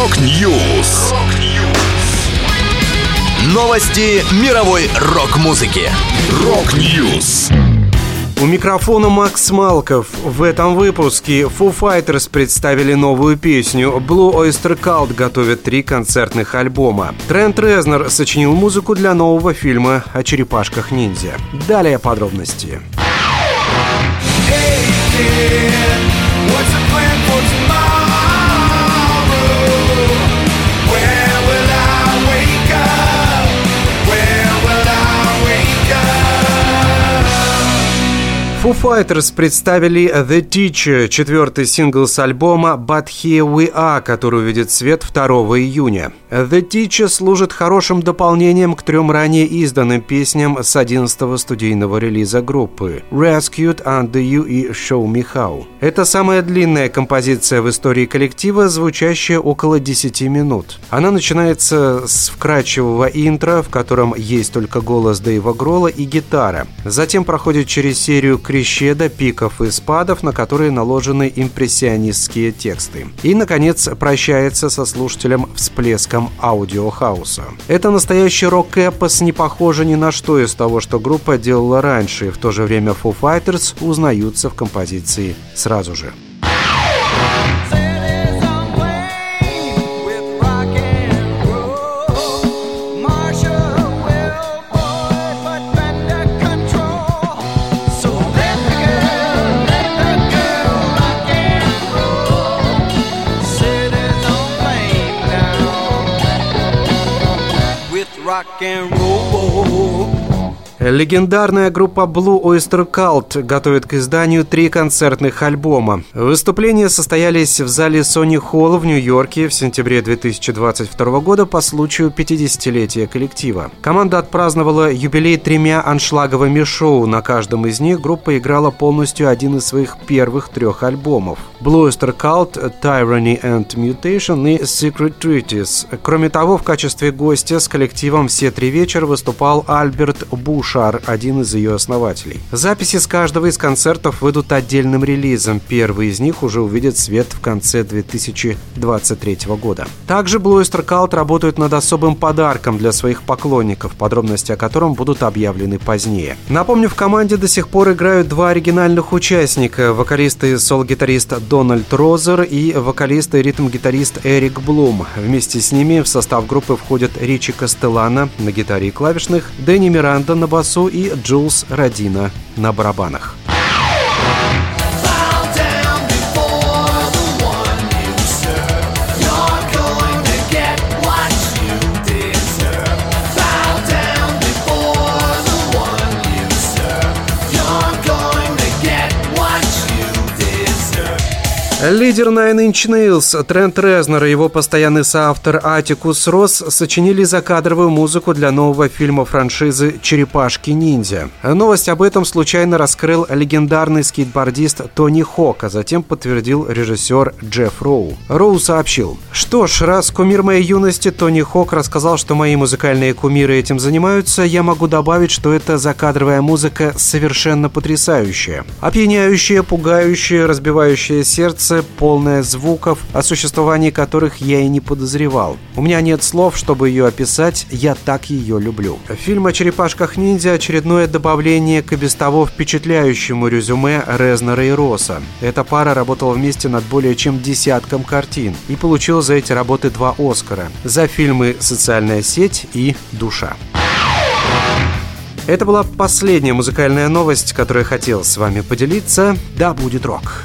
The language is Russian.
Rock News. Новости мировой рок-музыки. Rock News. У микрофона Макс Малков. В этом выпуске Foo Fighters представили новую песню. Blue Oyster Cult готовит три концертных альбома. Трент Резнер сочинил музыку для нового фильма о черепашках-ниндзя. Далее подробности. Hey, kid, what's the plan for Foo Fighters представили The Teacher, четвертый сингл с альбома But Here We Are, который увидит свет 2 июня. The Teacher служит хорошим дополнением к трем ранее изданным песням с 11-го студийного релиза группы Rescued, Under You и Show Me How. Это самая длинная композиция в истории коллектива, звучащая около 10 минут. Она начинается с вкрадчивого интро, в котором есть только голос Дэйва Гролла и гитара. Затем проходит через серию крещеда, пиков и спадов, на которые наложены импрессионистские тексты. И, наконец, прощается со слушателем всплеском аудиохауса. Это настоящий рок-эпос, не похоже ни на что из того, что группа делала раньше, и в то же время Foo Fighters узнаются в композиции сразу же. Rock and roll. Легендарная группа Blue Oyster Cult готовит к изданию три концертных альбома. Выступления состоялись в зале Sony Hall в Нью-Йорке в сентябре 2022 года по случаю 50-летия коллектива. Команда отпраздновала юбилей тремя аншлаговыми шоу. На каждом из них группа играла полностью один из своих первых трех альбомов. Blue Oyster Cult, Tyranny and Mutation и Secret Treaties. Кроме того, в качестве гостя с коллективом все три вечера выступал Альберт Буш Шар, один из ее основателей. Записи с каждого из концертов выйдут отдельным релизом. Первый из них уже увидит свет в конце 2023 года. Также Blue Oyster Cult работают над особым подарком для своих поклонников, подробности о котором будут объявлены позднее. Напомню, в команде до сих пор играют два оригинальных участника – вокалист и сол-гитарист Дональд Розер и вокалист и ритм-гитарист Эрик Блум. Вместе с ними в состав группы входят Ричи Кастеллана на гитаре и клавишных, Дэнни Миранда на басу басу и Джулс Родина на барабанах. Лидер Nine Inch Nails Трент Резнер и его постоянный соавтор Атикус Росс сочинили закадровую музыку для нового фильма франшизы «Черепашки-ниндзя». Новость об этом случайно раскрыл легендарный скейтбордист Тони Хок, а затем подтвердил режиссер Джефф Роу. Роу сообщил, что ж, раз кумир моей юности Тони Хок рассказал, что мои музыкальные кумиры этим занимаются, я могу добавить, что эта закадровая музыка совершенно потрясающая. Опьяняющая, пугающая, разбивающая сердце информация, полная звуков, о существовании которых я и не подозревал. У меня нет слов, чтобы ее описать, я так ее люблю. Фильм о черепашках-ниндзя – очередное добавление к и без того впечатляющему резюме Резнера и Росса. Эта пара работала вместе над более чем десятком картин и получила за эти работы два Оскара – за фильмы «Социальная сеть» и «Душа». Это была последняя музыкальная новость, которую я хотел с вами поделиться. Да будет рок!